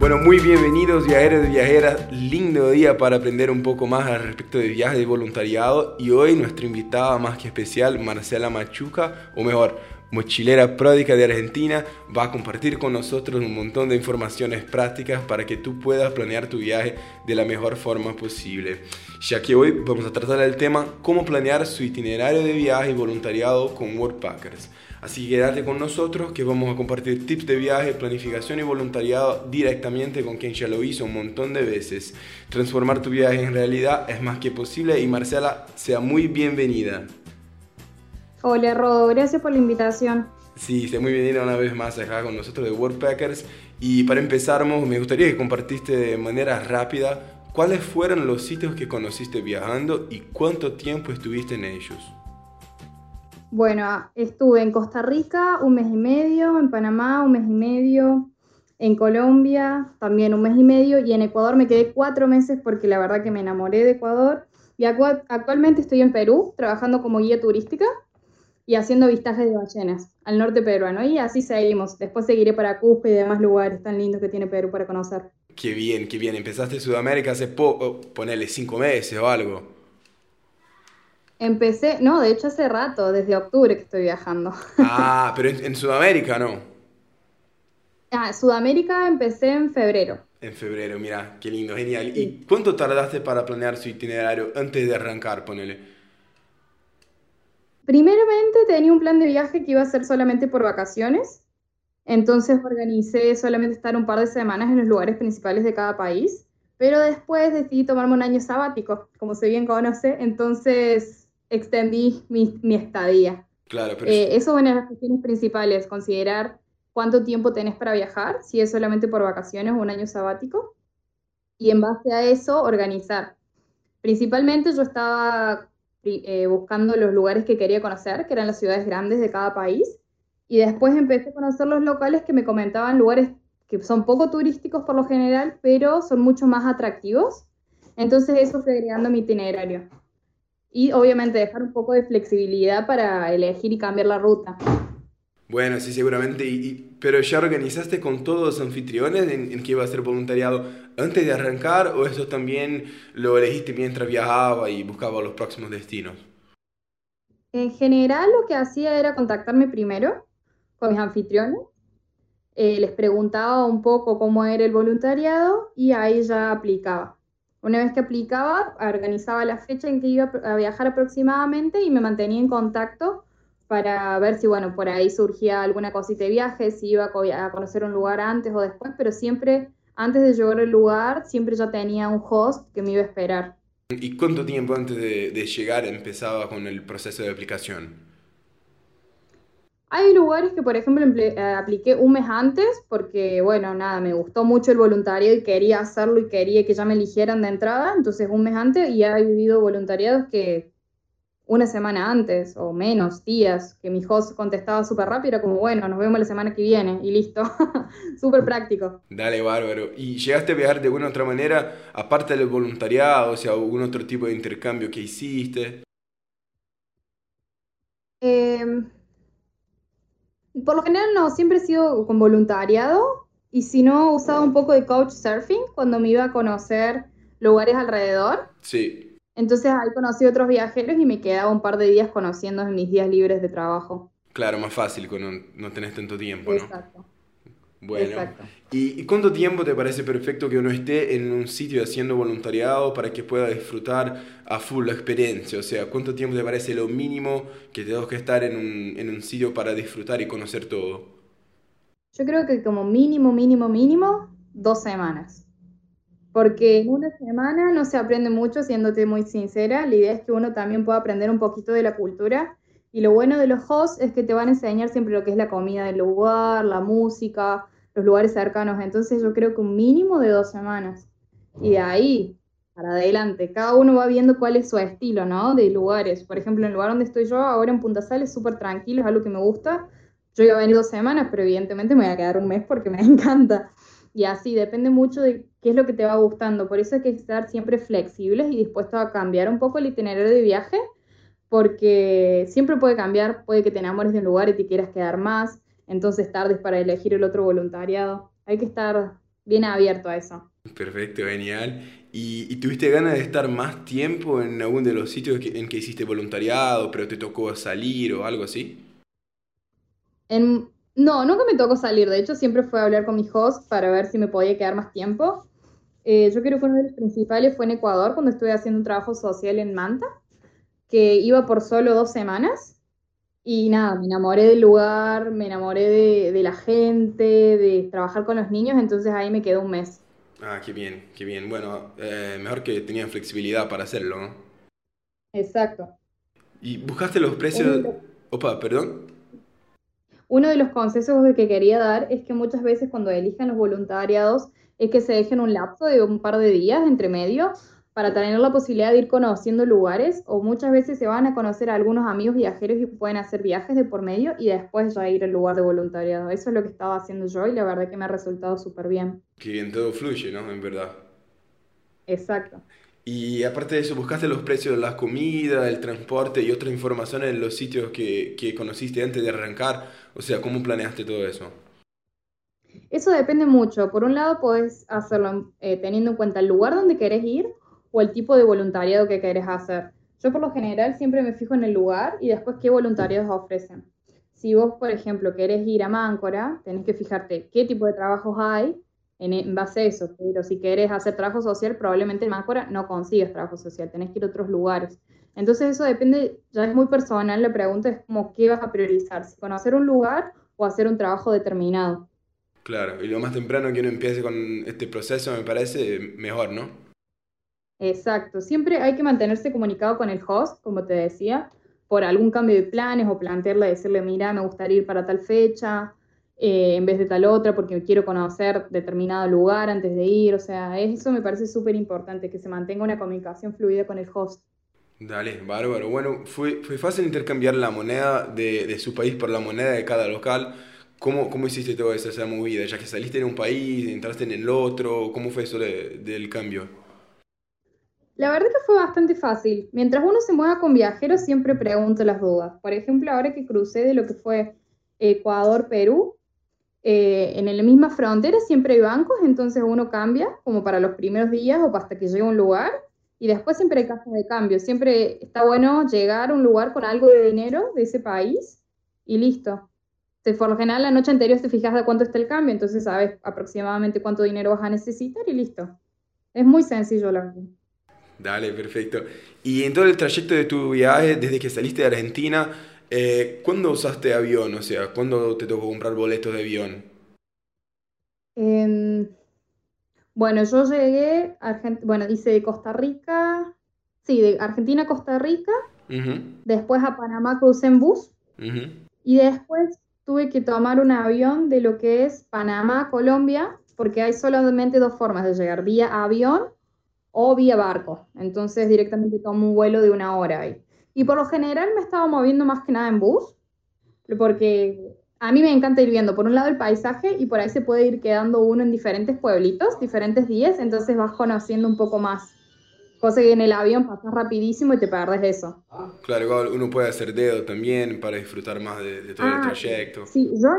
Bueno, muy bienvenidos viajeros y viajeras. Lindo día para aprender un poco más al respecto de viajes de voluntariado. Y hoy nuestra invitada más que especial, Marcela Machuca, o mejor, mochilera pródica de Argentina, va a compartir con nosotros un montón de informaciones prácticas para que tú puedas planear tu viaje de la mejor forma posible. Ya que hoy vamos a tratar el tema cómo planear su itinerario de viaje y voluntariado con Worldpackers. Así que quédate con nosotros que vamos a compartir tips de viaje, planificación y voluntariado directamente con quien ya lo hizo un montón de veces. Transformar tu viaje en realidad es más que posible y Marcela, sea muy bienvenida. Hola Rodo, gracias por la invitación. Sí, sea muy bienvenida una vez más acá con nosotros de Worldpackers. Y para empezar, me gustaría que compartiste de manera rápida cuáles fueron los sitios que conociste viajando y cuánto tiempo estuviste en ellos. Bueno, estuve en Costa Rica un mes y medio, en Panamá un mes y medio, en Colombia también un mes y medio y en Ecuador me quedé cuatro meses porque la verdad que me enamoré de Ecuador. Y actualmente estoy en Perú trabajando como guía turística y haciendo vistajes de ballenas al norte peruano. Y así seguimos. Después seguiré para Cusco y demás lugares tan lindos que tiene Perú para conocer. Qué bien, qué bien. Empezaste en Sudamérica hace poco, ponele cinco meses o algo. Empecé, no, de hecho hace rato, desde octubre que estoy viajando. Ah, pero en, Sudamérica no. Ah, Sudamérica empecé en febrero. En febrero, mira, qué lindo, genial. ¿Y cuánto tardaste para planear su itinerario antes de arrancar, ponele? Primeramente tenía un plan de viaje que iba a ser solamente por vacaciones. Entonces organicé solamente estar un par de semanas en los lugares principales de cada país. Pero después decidí tomarme un año sabático, como se bien conoce. Entonces extendí mi, estadía. Claro, pero... Eh, eso es una de las cuestiones principales, considerar cuánto tiempo tenés para viajar, si es solamente por vacaciones o un año sabático, y en base a eso organizar. Principalmente yo estaba eh, buscando los lugares que quería conocer, que eran las ciudades grandes de cada país, y después empecé a conocer los locales que me comentaban lugares que son poco turísticos por lo general, pero son mucho más atractivos. Entonces eso fue agregando mi itinerario y obviamente dejar un poco de flexibilidad para elegir y cambiar la ruta. Bueno, sí, seguramente. Pero ya organizaste con todos los anfitriones en, en, que iba a ser voluntariado antes de arrancar o eso también lo elegiste mientras viajaba y buscaba los próximos destinos? En general lo que hacía era contactarme primero con mis anfitriones, eh, les preguntaba un poco cómo era el voluntariado y ahí ya aplicaba. Una vez que aplicaba, organizaba la fecha en que iba a viajar aproximadamente y me mantenía en contacto para ver si, bueno, por ahí surgía alguna cosita de viaje, si iba a conocer un lugar antes o después, pero siempre, antes de llegar al lugar, siempre ya tenía un host que me iba a esperar. ¿Y cuánto tiempo antes de, de llegar empezaba con el proceso de aplicación? Hay lugares que, por ejemplo, eh, apliqué un mes antes porque, bueno, nada, me gustó mucho el voluntario y quería hacerlo y quería que ya me eligieran de entrada, entonces un mes antes y he vivido voluntariados que una semana antes o menos días, que mi host contestaba súper rápido, era como, bueno, nos vemos la semana que viene y listo, súper práctico. Dale, bárbaro. ¿Y llegaste a viajar de alguna otra manera, aparte del voluntariado, o sea, algún otro tipo de intercambio que hiciste? Eh por lo general no, siempre he sido con voluntariado y si no, he usado un poco de coach surfing cuando me iba a conocer lugares alrededor. Sí. Entonces ahí conocí otros viajeros y me quedaba un par de días conociendo en mis días libres de trabajo. Claro, más fácil cuando no tenés tanto tiempo, ¿no? Exacto. Bueno, ¿Y, cuánto tiempo te parece perfecto que uno esté en un sitio haciendo voluntariado para que pueda disfrutar a full la experiencia? O sea, ¿cuánto tiempo te parece lo mínimo que tengo que estar en un, en un sitio para disfrutar y conocer todo? Yo creo que como mínimo, mínimo, mínimo, dos semanas. Porque en una semana no se aprende mucho, siéndote muy sincera. La idea es que uno también pueda aprender un poquito de la cultura y lo bueno de los hosts es que te van a enseñar siempre lo que es la comida del lugar, la música, los lugares cercanos. Entonces yo creo que un mínimo de dos semanas. Y de ahí para adelante, cada uno va viendo cuál es su estilo, ¿no? De lugares. Por ejemplo, en el lugar donde estoy yo, ahora en Punta Sal, es súper tranquilo, es algo que me gusta. Yo iba a venir dos semanas, pero evidentemente me voy a quedar un mes porque me encanta. Y así, depende mucho de qué es lo que te va gustando. Por eso hay que estar siempre flexibles y dispuestos a cambiar un poco el itinerario de viaje porque siempre puede cambiar, puede que te enamores de un lugar y te quieras quedar más, entonces tardes para elegir el otro voluntariado. Hay que estar bien abierto a eso. Perfecto, genial. ¿Y, tuviste ganas de estar más tiempo en algún de los sitios en que hiciste voluntariado, pero te tocó salir o algo así? En, no, nunca me tocó salir. De hecho, siempre fue a hablar con mi host para ver si me podía quedar más tiempo. Eh, yo creo que uno de los principales fue en Ecuador, cuando estuve haciendo un trabajo social en Manta, que iba por solo dos semanas. Y nada, me enamoré del lugar, me enamoré de, la gente, de trabajar con los niños, entonces ahí me quedé un mes. Ah, qué bien, qué bien. Bueno, eh, mejor que tenían flexibilidad para hacerlo, ¿no? Exacto. ¿Y buscaste los precios? Opa, perdón. Uno de los consejos que quería dar es que muchas veces cuando elijan los voluntariados es que se dejen un lapso de un par de días entre medio para tener la posibilidad de ir conociendo lugares o muchas veces se van a conocer a algunos amigos viajeros y pueden hacer viajes de por medio y después ya ir al lugar de voluntariado. Eso es lo que estaba haciendo yo y la verdad que me ha resultado súper bien. Que bien, todo fluye, ¿no? En verdad. Exacto. Y aparte de eso, ¿buscaste los precios de la comida, el transporte y otra información en los sitios que, que conociste antes de arrancar? O sea, ¿cómo planeaste todo eso? Eso depende mucho. Por un lado, puedes hacerlo eh, teniendo en cuenta el lugar donde querés ir o el tipo de voluntariado que querés hacer. Yo por lo general siempre me fijo en el lugar y después qué voluntariados ofrecen. Si vos, por ejemplo, querés ir a Máncora, tenés que fijarte qué tipo de trabajos hay en, base a eso. Pero si querés hacer trabajo social, probablemente en Máncora no consigas trabajo social, tenés que ir a otros lugares. Entonces eso depende, ya es muy personal, la pregunta es como qué vas a priorizar, si conocer un lugar o hacer un trabajo determinado. Claro, y lo más temprano que uno empiece con este proceso me parece mejor, ¿no? Exacto, siempre hay que mantenerse comunicado con el host, como te decía, por algún cambio de planes o plantearle, decirle, mira, me gustaría ir para tal fecha, eh, en vez de tal otra, porque quiero conocer determinado lugar antes de ir, o sea, eso me parece súper importante, que se mantenga una comunicación fluida con el host. Dale, bárbaro. Bueno, fue, fue fácil intercambiar la moneda de, de, su país por la moneda de cada local. ¿Cómo, cómo hiciste toda esa movida? Ya que saliste en un país, entraste en el otro, ¿cómo fue eso del cambio? La verdad que fue bastante fácil. Mientras uno se mueva con viajeros, siempre pregunto las dudas. Por ejemplo, ahora que crucé de lo que fue Ecuador-Perú, eh, en la misma frontera siempre hay bancos, entonces uno cambia como para los primeros días o hasta que llegue a un lugar y después siempre hay cajas de cambio. Siempre está bueno llegar a un lugar con algo de dinero de ese país y listo. Te, por lo general, la noche anterior te fijas de cuánto está el cambio, entonces sabes aproximadamente cuánto dinero vas a necesitar y listo. Es muy sencillo la verdad. Dale, perfecto. Y en todo el trayecto de tu viaje, desde que saliste de Argentina, eh, ¿cuándo usaste avión? O sea, ¿cuándo te tocó comprar boletos de avión? Bueno, yo llegué, bueno, hice de Costa Rica, sí, de Argentina a Costa Rica, después a Panamá crucé en bus y después tuve que tomar un avión de lo que es Panamá a Colombia, porque hay solamente dos formas de llegar, vía avión o vía barco. Entonces directamente tomo un vuelo de una hora ahí. Y por lo general me estaba moviendo más que nada en bus, porque a mí me encanta ir viendo por un lado el paisaje y por ahí se puede ir quedando uno en diferentes pueblitos, diferentes días, entonces vas conociendo un poco más. Cosa que en el avión pasas rapidísimo y te perdes eso. Claro, igual uno puede hacer dedo también para disfrutar más de, todo el ah, trayecto. Sí, yo,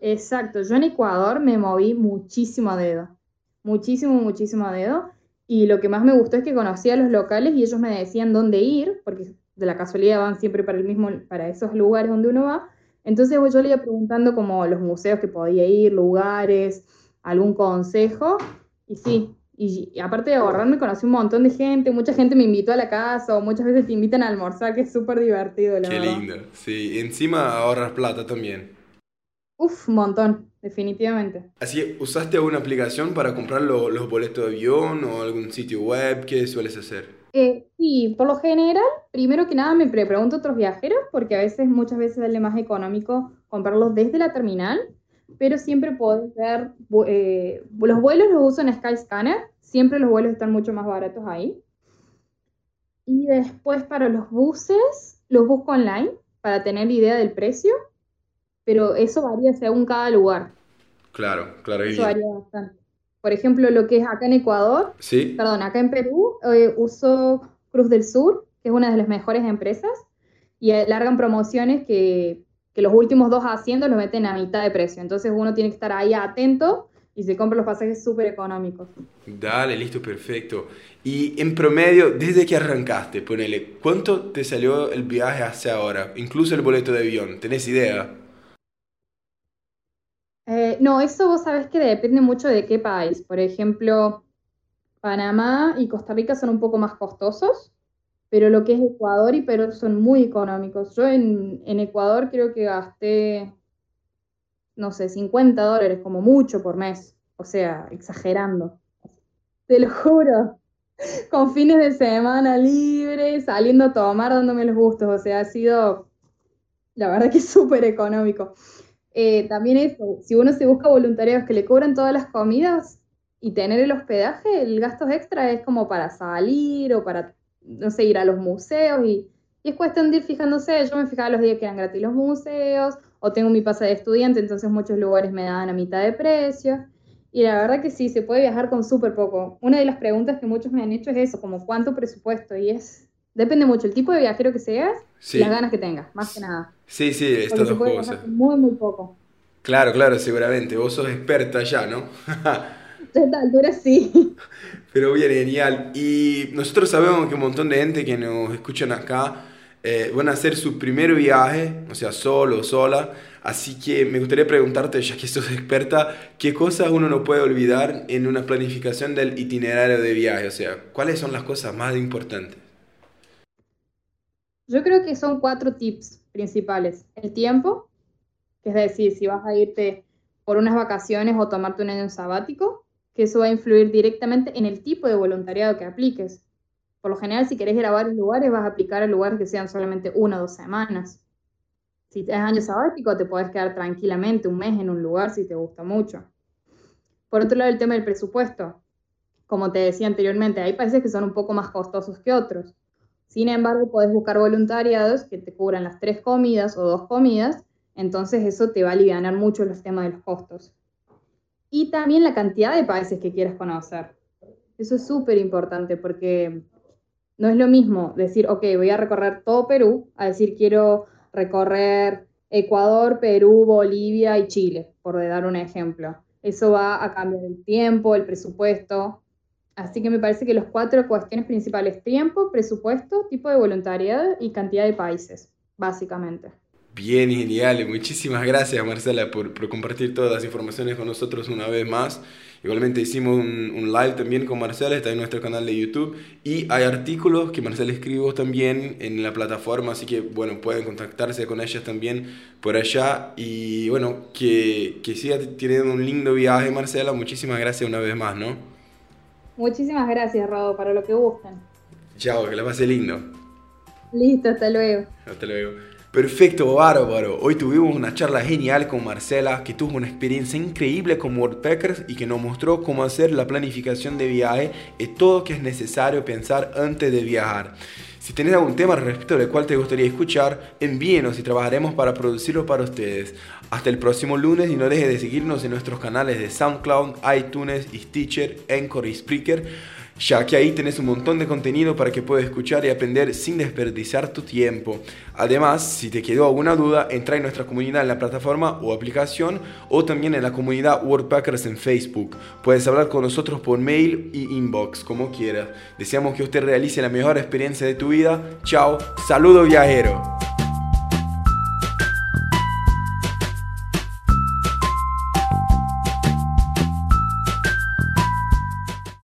exacto, yo en Ecuador me moví muchísimo a dedo, muchísimo, muchísimo a dedo. Y lo que más me gustó es que conocí a los locales y ellos me decían dónde ir, porque de la casualidad van siempre para, el mismo, para esos lugares donde uno va entonces yo le iba preguntando como los museos que podía ir, lugares, algún consejo, y sí, y, aparte de ahorrarme conocí un montón de gente, mucha gente me invitó a la casa o muchas veces te invitan a almorzar, que es súper divertido, la Qué lindo, sí, encima ahorras plata también. Uf, un montón, definitivamente. Así, ¿usaste alguna aplicación para comprar los boletos de avión o algún sitio web? ¿Qué sueles hacer? Eh, sí, por lo general, primero que nada me pregunto a otros viajeros, porque a veces, muchas veces es más económico comprarlos desde la terminal, pero siempre puedes ver, eh, los vuelos los uso en Skyscanner, siempre los vuelos están mucho más baratos ahí. Y después para los buses, los busco online para tener idea del precio, pero eso varía según cada lugar. Claro, claro. Eso varía bastante. Por ejemplo, lo que es acá en Ecuador, ¿Sí? perdón, acá en Perú, eh, uso Cruz del Sur, que es una de las mejores empresas, y largan promociones que, que los últimos dos asientos los meten a mitad de precio. Entonces uno tiene que estar ahí atento y se compran los pasajes súper económicos. Dale, listo, perfecto. Y en promedio, desde que arrancaste, ponele, ¿cuánto te salió el viaje hacia ahora? Incluso el boleto de avión, ¿tenés idea? No, eso vos sabés que depende mucho de qué país. Por ejemplo, Panamá y Costa Rica son un poco más costosos, pero lo que es Ecuador y Perú son muy económicos. Yo en, Ecuador creo que gasté, no sé, 50 dólares como mucho por mes. O sea, exagerando. Te lo juro. Con fines de semana libres, saliendo a tomar, dándome los gustos. O sea, ha sido, la verdad que súper económico. Eh, también eso, si uno se busca voluntarios que le cobran todas las comidas y tener el hospedaje, el gasto extra es como para salir o para, no sé, ir a los museos y, y es cuestión de ir fijándose. Yo me fijaba los días que eran gratis los museos o tengo mi pase de estudiante, entonces muchos lugares me daban a mitad de precio. Y la verdad que sí, se puede viajar con súper poco. Una de las preguntas que muchos me han hecho es eso, como cuánto presupuesto. Y es, depende mucho el tipo de viajero que seas y las ganas que tengas, más que nada. Sí, sí, estas dos cosas. Muy, muy poco. Claro, claro, seguramente. Vos sos experta ya, ¿no? A esta altura sí. Pero bien, genial. Y nosotros sabemos que un montón de gente que nos escuchan acá eh, van a hacer su primer viaje, o sea, solo o sola. Así que me gustaría preguntarte, ya que sos experta, ¿qué cosas uno no puede olvidar en una planificación del itinerario de viaje? O sea, ¿cuáles son las cosas más importantes? Yo creo que son cuatro tips principales. El tiempo, que es decir, si vas a irte por unas vacaciones o tomarte un año sabático, que eso va a influir directamente en el tipo de voluntariado que apliques. Por lo general, si querés ir a varios lugares, vas a aplicar a lugares que sean solamente una o dos semanas. Si es año sabático, te puedes quedar tranquilamente un mes en un lugar si te gusta mucho. Por otro lado, el tema del presupuesto. Como te decía anteriormente, hay países que son un poco más costosos que otros. Sin embargo, puedes buscar voluntariados que te cubran las tres comidas o dos comidas, entonces eso te va a aliviar mucho los temas de los costos. Y también la cantidad de países que quieras conocer. Eso es súper importante porque no es lo mismo decir, ok, voy a recorrer todo Perú, a decir quiero recorrer Ecuador, Perú, Bolivia y Chile, por dar un ejemplo. Eso va a cambiar el tiempo, el presupuesto. Así que me parece que los cuatro cuestiones principales, tiempo, presupuesto, tipo de voluntariado y cantidad de países, básicamente. Bien, genial. Muchísimas gracias, Marcela, por, por, compartir todas las informaciones con nosotros una vez más. Igualmente hicimos un, un, live también con Marcela, está en nuestro canal de YouTube. Y hay artículos que Marcela escribió también en la plataforma, así que, bueno, pueden contactarse con ellas también por allá. Y, bueno, que, que siga teniendo un lindo viaje, Marcela. Muchísimas gracias una vez más, ¿no? Muchísimas gracias, Rodo, para lo que gusten. Chao, que la pase lindo. Listo, hasta luego. Hasta luego. Perfecto, bárbaro. Hoy tuvimos una charla genial con Marcela, que tuvo una experiencia increíble con Worldpackers y que nos mostró cómo hacer la planificación de viaje y todo lo que es necesario pensar antes de viajar. Si tenés algún tema respecto del cual te gustaría escuchar, envíenos y trabajaremos para producirlo para ustedes. Hasta el próximo lunes y no dejes de seguirnos en nuestros canales de SoundCloud, iTunes, Stitcher, Anchor y Spreaker ya que ahí tenés un montón de contenido para que puedas escuchar y aprender sin desperdiciar tu tiempo. Además, si te quedó alguna duda, entra en nuestra comunidad en la plataforma o aplicación o también en la comunidad WordPackers en Facebook. Puedes hablar con nosotros por mail y inbox, como quieras. Deseamos que usted realice la mejor experiencia de tu vida. Chao, saludo viajero.